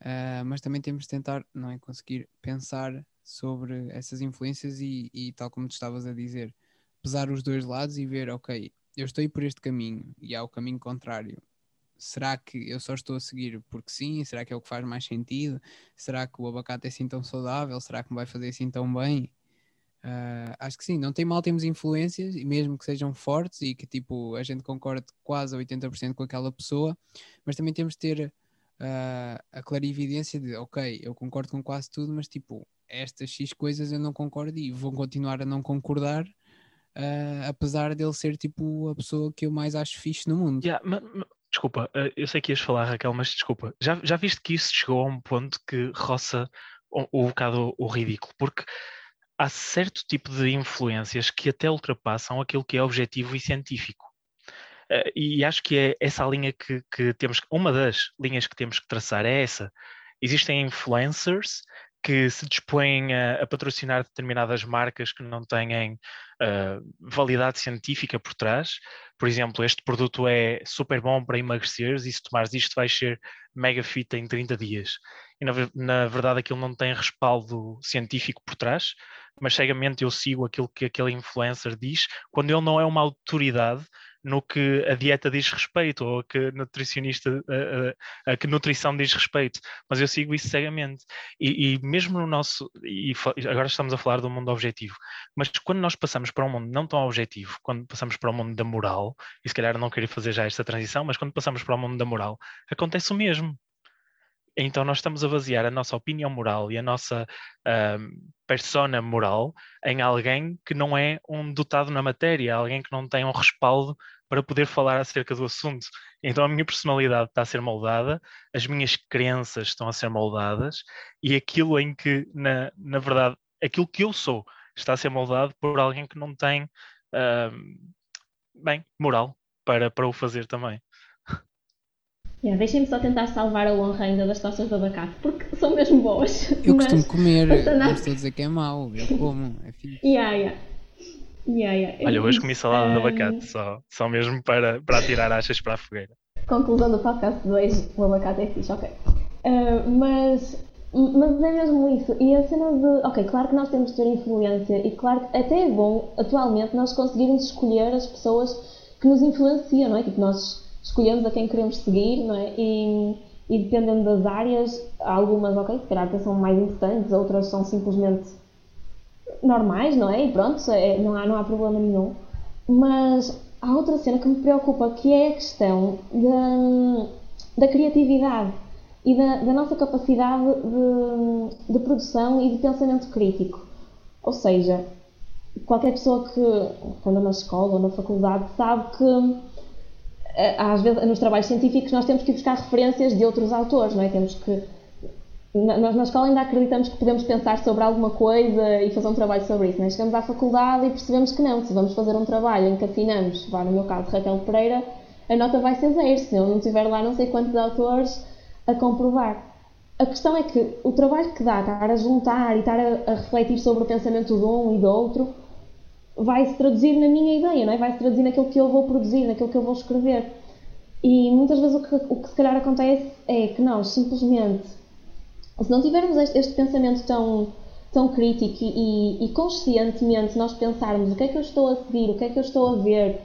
uh, mas também temos de tentar, não é? Conseguir pensar sobre essas influências e, e tal como tu estavas a dizer, pesar os dois lados e ver, ok, eu estou por este caminho e há o caminho contrário será que eu só estou a seguir porque sim? Será que é o que faz mais sentido? Será que o abacate é assim tão saudável? Será que me vai fazer assim tão bem? Uh, acho que sim, não tem mal termos influências, e mesmo que sejam fortes e que tipo a gente concorde quase a 80% com aquela pessoa, mas também temos de ter uh, a clarividência de ok, eu concordo com quase tudo, mas tipo, estas X coisas eu não concordo e vou continuar a não concordar. Uh, apesar dele ser tipo a pessoa que eu mais acho fixe no mundo. Yeah, mas, Desculpa, eh, eu sei que ias falar, Raquel, mas desculpa. Já, já viste que isso chegou a um ponto que roça um, um bocado o ridículo? Porque há certo tipo de influências que até ultrapassam aquilo que é objetivo e científico. Uh, e acho que é essa a linha que, que temos, uma das linhas que temos que traçar é essa. Existem influencers que se dispõem a, a, patrocinar determinadas marcas que não têm uh, validade científica por trás. Por exemplo, este produto é super bom para emagreceres e se tomares isto vais ser mega fit em 30 dias. E na, na verdade aquilo não tem respaldo científico por trás, mas cegamente eu sigo aquilo que aquele influencer diz, quando ele não é uma autoridade no que a dieta diz respeito ou a que nutricionista a, a, a que nutrição diz respeito, mas eu sigo isso cegamente e, e, mesmo no nosso e agora estamos a falar do mundo objetivo, mas quando nós passamos para um mundo não tão objetivo, quando passamos para o um mundo da moral e se calhar não queria fazer já esta transição, mas quando passamos para o mundo da moral acontece o mesmo. Então nós estamos a basear a nossa opinião moral e a nossa persona moral em alguém que não é um dotado na matéria, alguém que não tem um respaldo para poder falar acerca do assunto. Então a minha personalidade está a ser moldada, as minhas crenças estão a ser moldadas e aquilo em que, na, na verdade, aquilo que eu sou está a ser moldado por alguém que não tem, bem, moral para, para o fazer também. Yeah, Deixem-me só tentar salvar a honra ainda das tostas de abacate, porque são mesmo boas. Eu mas, costumo comer, não estou a dizer que é mau, eu como, é fixe. Yeah, yeah. Yeah, yeah. Olha, hoje comi salada um... de abacate, só, só mesmo para, para atirar achas para a fogueira. Conclusão do podcast 2, o abacate é fixe, ok. Uh, mas, mas é mesmo isso. E a cena de. Ok, claro que nós temos de ter influência e claro que até é bom, atualmente, nós conseguirmos escolher as pessoas que nos influencia, não é? Tipo, nós escolhemos a quem queremos seguir, não é? E, e dependendo das áreas, algumas, ok, se calhar são mais importantes, outras são simplesmente normais, não é? E pronto, é, não, há, não há problema nenhum. Mas há outra cena que me preocupa, que é a questão da, da criatividade e da, da nossa capacidade de, de, produção e de pensamento crítico. Ou seja, qualquer pessoa que, anda na escola ou na faculdade, sabe que às vezes nos trabalhos científicos nós temos que buscar referências de outros autores, não é? Temos que nós na escola ainda acreditamos que podemos pensar sobre alguma coisa e fazer um trabalho sobre isso. Né? Chegamos à faculdade e percebemos que não. Se vamos fazer um trabalho em que assinamos, vá, no meu caso, Raquel Pereira, a nota vai ser zero, se eu não tiver lá não sei quantos autores a comprovar. A questão é que o trabalho que dá, estar a juntar e estar a, a refletir sobre o pensamento de um e do outro, vai se traduzir na minha ideia, não é? vai se traduzir naquilo que eu vou produzir, naquilo que eu vou escrever. E muitas vezes o que, o que se calhar acontece é que nós simplesmente se não tivermos este, este pensamento tão, tão crítico e, e, conscientemente nós pensarmos o que é que eu estou a seguir, o que é que eu estou a ver,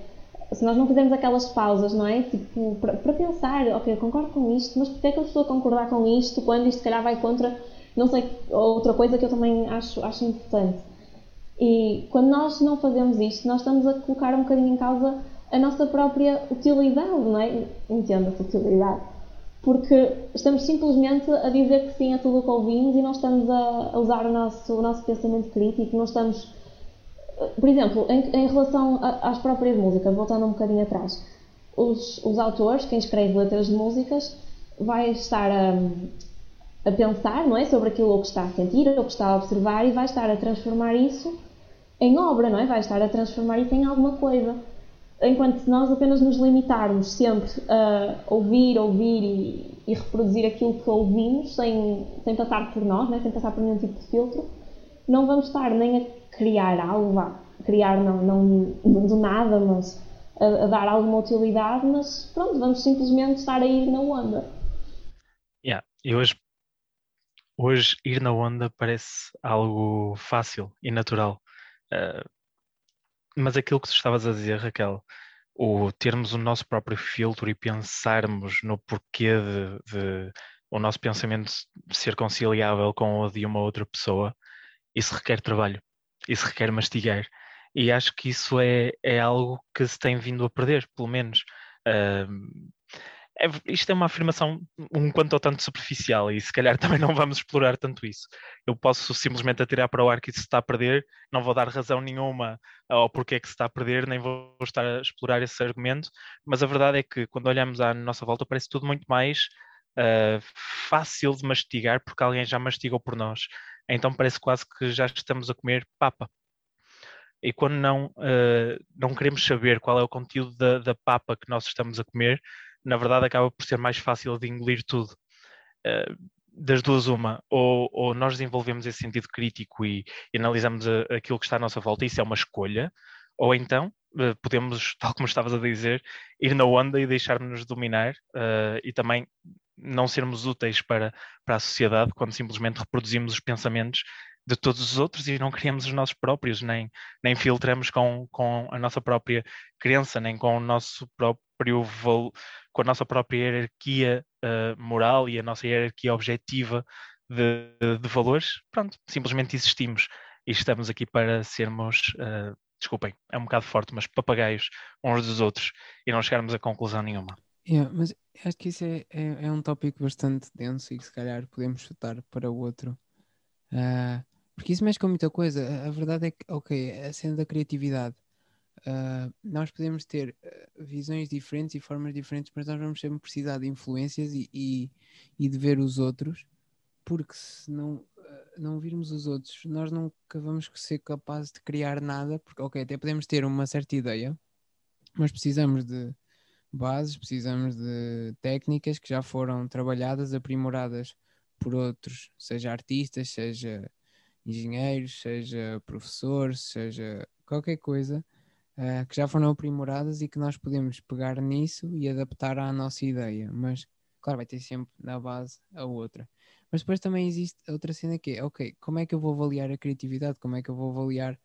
se nós não fizermos aquelas pausas, não é? Tipo, para pensar, ok, eu concordo com isto, mas porquê é que eu estou a concordar com isto quando isto, se calhar, vai contra, não sei, outra coisa que eu também acho, acho importante. E quando nós não fazemos isto, nós estamos a colocar um bocadinho em causa a nossa própria utilidade, não é? Entenda-se utilidade porque estamos simplesmente a dizer que sim a tudo o que ouvimos e não estamos a, usar o nosso, o nosso pensamento crítico, não estamos. Por exemplo, em, em relação a, às próprias músicas, voltando um bocadinho atrás, os, os autores, quem escreve letras de músicas, vai estar a, a pensar não é, sobre aquilo que está a sentir, ou que está a observar e vai estar a transformar isso em obra, não é? Vai estar a transformar isso em alguma coisa enquanto nós apenas nos limitarmos sempre a ouvir, ouvir e, e, reproduzir aquilo que ouvimos sem, sem passar por nós, né? sem passar por nenhum tipo de filtro, não vamos estar nem a criar algo, vá, criar não, não do nada, mas a, a, dar alguma utilidade, mas pronto, vamos simplesmente estar a ir na onda. Yeah. E hoje, hoje ir na onda parece algo fácil e natural. Uh, mas aquilo que tu estavas a dizer, Raquel, o termos o nosso próprio filtro e pensarmos no porquê de, de o nosso pensamento ser conciliável com o de uma outra pessoa, isso requer trabalho, isso requer mastigar. E acho que isso é, é algo que se tem vindo a perder, pelo menos. Uh, é, isto é uma afirmação um quanto ou tanto superficial e se calhar também não vamos explorar tanto isso. Eu posso simplesmente atirar para o ar que se está a perder, não vou dar razão nenhuma ao porquê que se está a perder, nem vou estar a explorar esse argumento, mas a verdade é que quando olhamos à nossa volta parece tudo muito mais uh, fácil de mastigar porque alguém já mastigou por nós. Então parece quase que já estamos a comer papa. E quando não, uh, não queremos saber qual é o conteúdo da, da papa que nós estamos a comer, na verdade acaba por ser mais fácil de engolir tudo. Uh, das duas, uma, ou, ou, nós desenvolvemos esse sentido crítico e, e analisamos a, aquilo que está à nossa volta, isso é uma escolha, ou então uh, podemos, tal como estavas a dizer, ir na onda e deixar-nos dominar uh, e também não sermos úteis para, para a sociedade quando simplesmente reproduzimos os pensamentos de todos os outros e não criamos os nossos próprios, nem, nem filtramos com, com a nossa própria crença, nem com o nosso próprio com a nossa própria hierarquia uh, moral e a nossa hierarquia objetiva de, de, de, valores, pronto, simplesmente existimos e estamos aqui para sermos, uh, desculpem, é um bocado forte, mas papagaios uns dos outros e não chegarmos a conclusão nenhuma. Yeah, mas acho que isso é, é, é, um tópico bastante denso e que se calhar podemos chutar para o outro. Uh, porque isso mexe com muita coisa. A verdade é que, ok, a cena da criatividade. Uh, nós podemos ter uh, visões diferentes e formas diferentes, mas nós vamos sempre precisar de influências e, e, e de ver os outros, porque se não, uh, não virmos os outros, nós nunca vamos ser capazes de criar nada, porque, ok, até podemos ter uma certa ideia, mas precisamos de bases, precisamos de técnicas que já foram trabalhadas, aprimoradas por outros, seja artistas, seja engenheiros, seja professores, seja qualquer coisa uh, que já foram aprimoradas e que nós podemos pegar nisso e adaptar à nossa ideia. Mas, claro, vai ter sempre na base a outra. Mas depois também existe outra cena que é, ok, como é que eu vou avaliar a criatividade? Como é que eu vou avaliar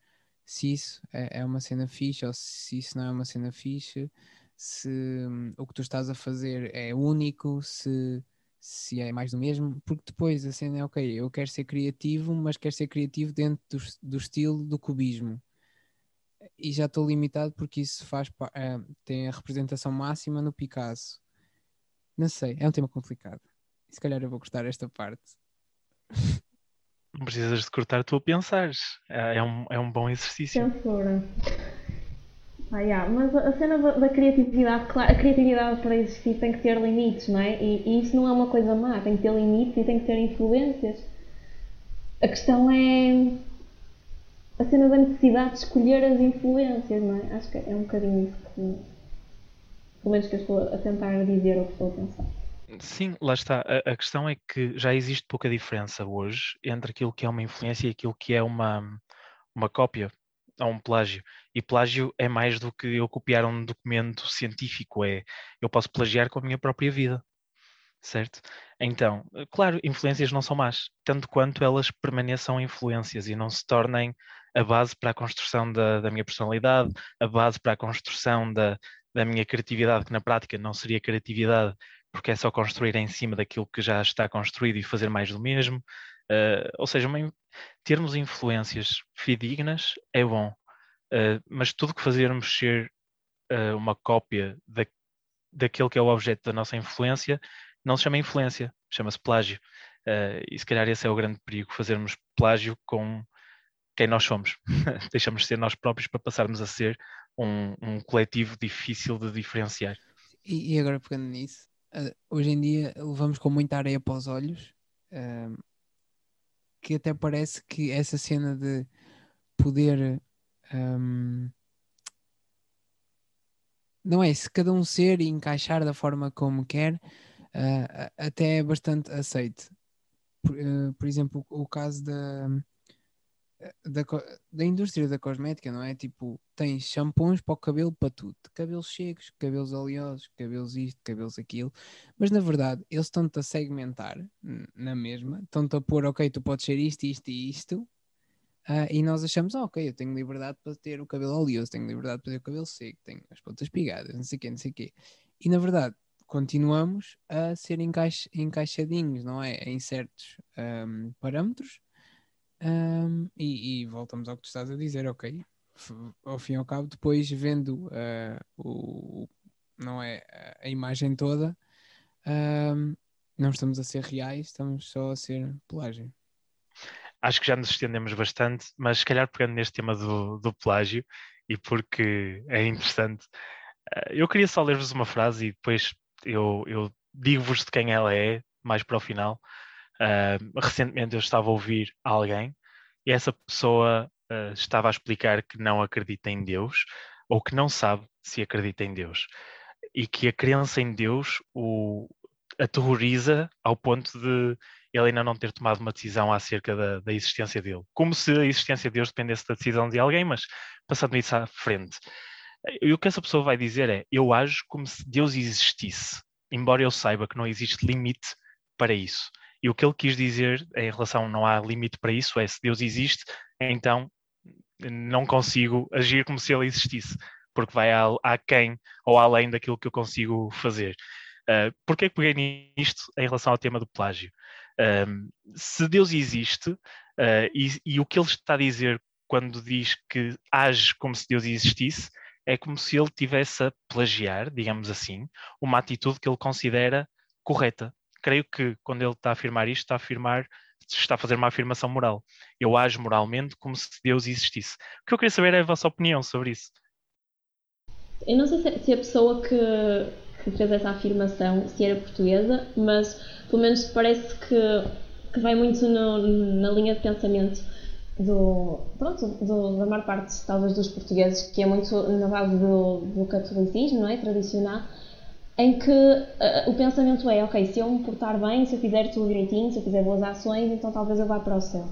se isso é, é uma cena fixe ou se isso não é uma cena fixe, se hum, o que tu estás a fazer é único, se, se é mais do mesmo, porque depois a cena é ok, eu quero ser criativo, mas quero ser criativo dentro do, do estilo do cubismo. E já estou limitado porque isso faz é, tem a representação máxima no Picasso. Não sei, é um tema complicado. Se calhar eu vou cortar esta parte. Não precisas de cortar tu a pensares. É, é um, é um bom exercício. Censura. Ah, yeah. Mas a cena da, da, criatividade, claro, a criatividade para existir tem que ter limites, não é? E, e, isso não é uma coisa má, tem que ter limites e tem que ter influências. A questão é a cena da necessidade de escolher as influências, não é? Acho que é um bocadinho isso que, pelo menos que eu estou a tentar dizer ou que estou a pensar. Sim, lá está. A, a, questão é que já existe pouca diferença hoje entre aquilo que é uma influência e aquilo que é uma, uma cópia ou um plágio. E plágio é mais do que eu copiar um documento científico, é eu posso plagiar com a minha própria vida. Certo? Então, claro, influências não são más, tanto quanto elas permaneçam influências e não se tornem a base para a construção da, da minha personalidade, a base para a construção da, da minha criatividade, que na prática não seria criatividade, porque é só construir em cima daquilo que já está construído e fazer mais do mesmo. Uh, ou seja, uma, termos influências fidedignas é bom, uh, mas tudo que fazermos ser uh, uma cópia da, daquele que é o objeto da nossa influência não se chama influência, chama-se plágio. e se calhar esse é o grande perigo, fazermos plágio com quem nós somos. Deixamos de ser nós próprios para passarmos a ser um, um coletivo difícil de diferenciar. E, e agora pegando nisso, uh, hoje em dia levamos com muita areia para os olhos, uh, que até parece que essa cena de poder. Um, não é? Se cada um ser e encaixar da forma como quer, uh, até é bastante aceite. Por, por exemplo, o, o caso da da, da indústria da cosmética, não é? Tipo, tens shampoos para o cabelo, para tudo. Cabelos secos, cabelos oleosos, cabelos isto, cabelos aquilo. Mas na verdade, eles estão-te a segmentar na mesma. Estão-te a pôr, ok, tu podes ser isto, isto e isto. Uh, e nós achamos, oh, ok, eu tenho liberdade para ter o cabelo oleoso, tenho liberdade para ter o cabelo seco, tenho as pontas pigadas, não sei o quê, não sei o quê. E na verdade, continuamos a ser encaixa, encaixadinhos, não é? Em certos um, parâmetros um, e, e, voltamos ao que tu estás a dizer, ok? Ao fim e ao cabo, depois vendo uh, o, não é, a imagem toda, um, não estamos a ser reais, estamos só a ser plágio. Acho que já nos estendemos bastante, mas se calhar pegando neste tema do, do plágio, e porque é interessante, uh, eu queria só ler-vos uma frase e depois eu, eu digo-vos de quem ela é, mais para o final. Uh, recentemente eu estava a ouvir alguém e essa pessoa uh, estava a explicar que não acredita em Deus ou que não sabe se acredita em Deus e que a crença em Deus o aterroriza ao ponto de ele ainda não ter tomado uma decisão acerca da, da, existência dele. Como se a existência de Deus dependesse da decisão de alguém, mas passando isso à frente. E o que essa pessoa vai dizer é: eu ajo como se Deus existisse, embora eu saiba que não existe limite para isso. E o que ele quis dizer em relação não há limite para isso é se Deus existe, então não consigo agir como se ele existisse, porque vai a, a quem ou além daquilo que eu consigo fazer. Uh, Porquê que peguei nisto em relação ao tema do plágio? Uh, se Deus existe uh, e, e, o que ele está a dizer quando diz que age como se Deus existisse, é como se ele tivesse a plagiar, digamos assim, uma atitude que ele considera correta creio que quando ele está a afirmar isto, está a afirmar, está a fazer uma afirmação moral. Eu ajo moralmente como se Deus existisse. O que eu queria saber é a vossa opinião sobre isso. Eu não sei se a pessoa que, que fez essa afirmação se era portuguesa, mas pelo menos parece que, que vai muito no, na linha de pensamento do, pronto, do, da maior parte, talvez, dos portugueses, que é muito na base do, do catolicismo, não é? Tradicional em que uh, o pensamento é, ok, se eu me portar bem, se eu fizer tudo direitinho, se eu fizer boas ações, então talvez eu vá para o céu.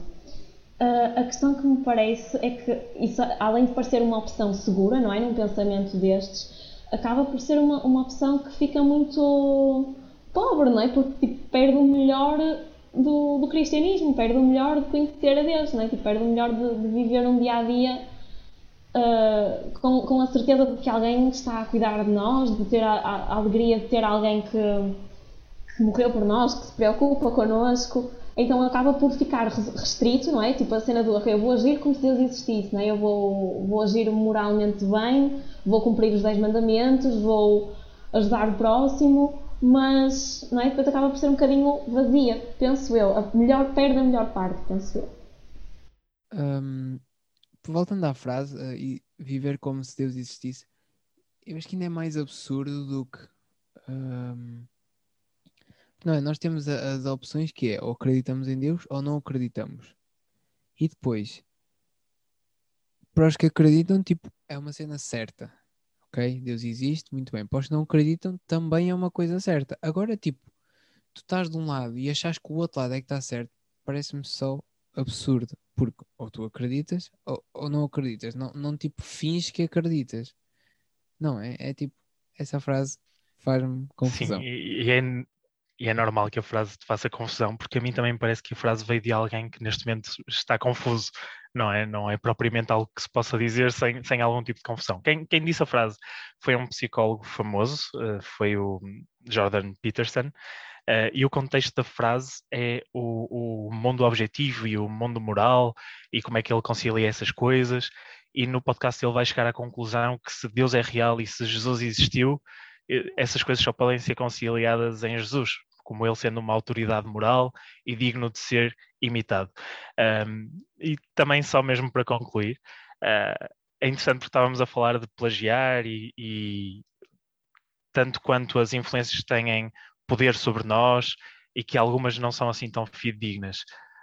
Uh, a questão que me parece é que isso, além de parecer uma opção segura, não é, num pensamento destes, acaba por ser uma, uma opção que fica muito pobre, não é, porque tipo, perde o melhor do, do cristianismo, perde o melhor de conhecer a Deus, não é, tipo, perde o melhor de, de viver um dia a dia uh, com, com a certeza de que alguém está a cuidar de nós, de ter a, a alegria de ter alguém que, que morreu por nós, que se preocupa connosco. Então acaba por ficar restrito, não é? Tipo a cena do eu vou agir como se Deus existisse, não é? Eu vou, vou agir moralmente bem, vou cumprir os 10 mandamentos, vou ajudar o próximo, mas não é? depois acaba por ser um bocadinho vazia, penso eu. A melhor perde a melhor parte, penso eu. Um, voltando à frase, uh, e viver como se Deus existisse, eu acho que ainda é mais absurdo do que. Um, não é? Nós temos a, as opções que é ou acreditamos em Deus ou não acreditamos. E depois, para os que acreditam, tipo, é uma cena certa ok? Deus existe, muito bem. Para os que não acreditam, também é uma coisa certa. Agora, tipo, tu estás de um lado e achas que o outro lado é que está certo, parece-me só absurdo. Porque ou tu acreditas ou, ou não acreditas. Não, não tipo, fins que acreditas. Não, é, é tipo, essa frase faz-me confusão. Sim, e, é, e é normal que a frase te faça confusão, porque a mim também parece que a frase veio de alguém que neste momento está confuso não é, não é propriamente algo que se possa dizer sem, sem algum tipo de confusão. Quem, quem disse a frase foi um psicólogo famoso, uh, foi o Jordan Peterson, uh, e o contexto da frase é o, o mundo objetivo e o mundo moral e como é que ele concilia essas coisas. E no podcast ele vai chegar à conclusão que se Deus é real e se Jesus existiu, essas coisas só podem ser conciliadas em Jesus, como ele sendo uma autoridade moral e digno de ser imitado. Um, e também, só mesmo para concluir, uh, é interessante porque estávamos a falar de plagiar e, e tanto quanto as influências têm poder sobre nós e que algumas não são assim tão fidedignas.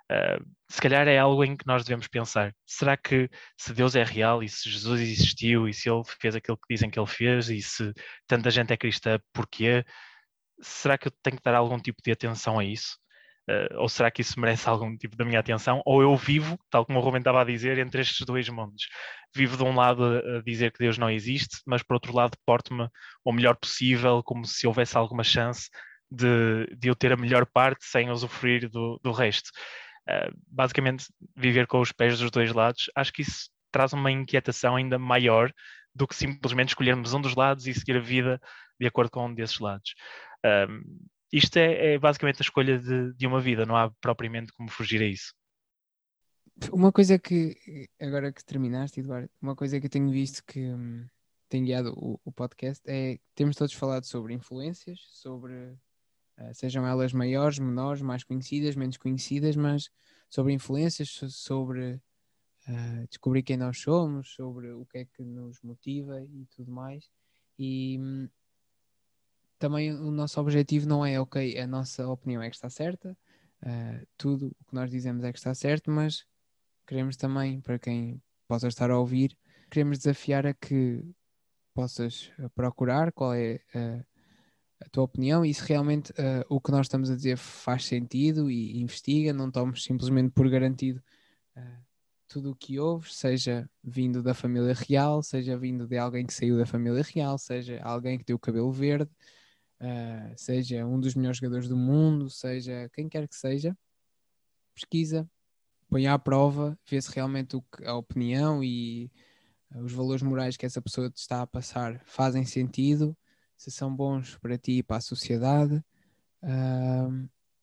Uh, se calhar é algo em que nós devemos pensar: será que se Deus é real e se Jesus existiu e se ele fez aquilo que dizem que ele fez e se tanta gente é cristã, porquê? será que eu tenho que dar algum tipo de atenção a isso? Uh, ou será que isso merece algum tipo da minha atenção? Ou eu vivo, tal como o Rubem estava a dizer, entre estes dois mundos. Vivo de um lado a, dizer que Deus não existe, mas por outro lado porto-me o melhor possível, como se houvesse alguma chance de, de eu ter a melhor parte sem usufruir do, do resto. Uh, basicamente, viver com os pés dos dois lados, acho que isso traz uma inquietação ainda maior do que simplesmente escolhermos um dos lados e seguir a vida de acordo com um desses lados. Um, isto é, é, basicamente a escolha de, de, uma vida, não há propriamente como fugir a isso. Uma coisa que, agora que terminaste, Eduardo, uma coisa que eu tenho visto que hum, tem guiado o, o, podcast é temos todos falado sobre influências, sobre sejam elas maiores, menores, mais conhecidas, menos conhecidas, mas sobre influências, sobre uh, descobrir quem nós somos, sobre o que é que nos motiva e tudo mais. E hum, também o nosso objetivo não é, ok, a nossa opinião é que está certa, uh, tudo o que nós dizemos é que está certo, mas queremos também, para quem possa estar a ouvir, queremos desafiar a que possas eh, procurar qual é uh, a tua opinião e se realmente uh, o que nós estamos a dizer faz sentido e investiga, não tomes simplesmente por garantido tudo o que ouves, seja vindo da família real, seja vindo de alguém que saiu da família real, seja alguém que tem o cabelo verde, uh, seja um dos melhores jogadores do mundo, seja quem quer que seja, pesquisa, põe à prova, vê se realmente o que, a opinião e uh, os valores morais que essa pessoa está a passar fazem sentido, se são bons para ti e para a sociedade.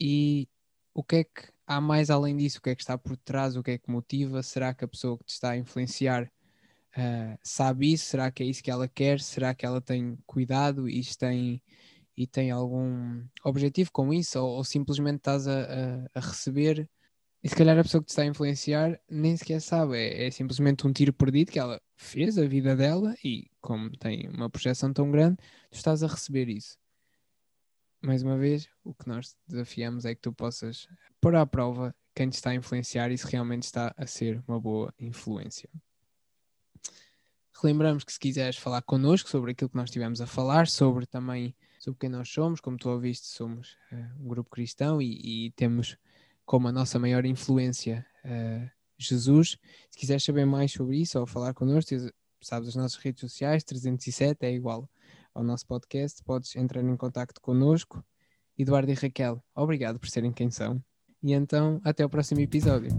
E o que é que há mais além disso? O que é que está por trás? O que é que motiva? Será que a pessoa que te está a influenciar uh, sabe isso? Será que é isso que ela quer? Será que ela tem cuidado e tem e tem algum objetivo com isso, ou, ou simplesmente estás a, a, a, receber e se calhar a pessoa que te está a influenciar nem sequer sabe, é, é, simplesmente um tiro perdido que ela fez a vida dela e como tem uma projeção tão grande, tu estás a receber isso. Mais uma vez, o que nós desafiamos é que tu possas pôr à prova quem te está a influenciar e se realmente está a ser uma boa influência. Relembramos que se quiseres falar connosco sobre aquilo que nós estivemos a falar, sobre também sobre quem nós somos. Como tu ouviste, somos uh, um grupo cristão e, e, temos como a nossa maior influência uh, Jesus. Se quiseres saber mais sobre isso ou falar connosco, sabes as nossas redes sociais, 307 é igual ao nosso podcast, podes entrar em contato connosco. Eduardo e Raquel, obrigado por serem quem são. E então, até o próximo episódio.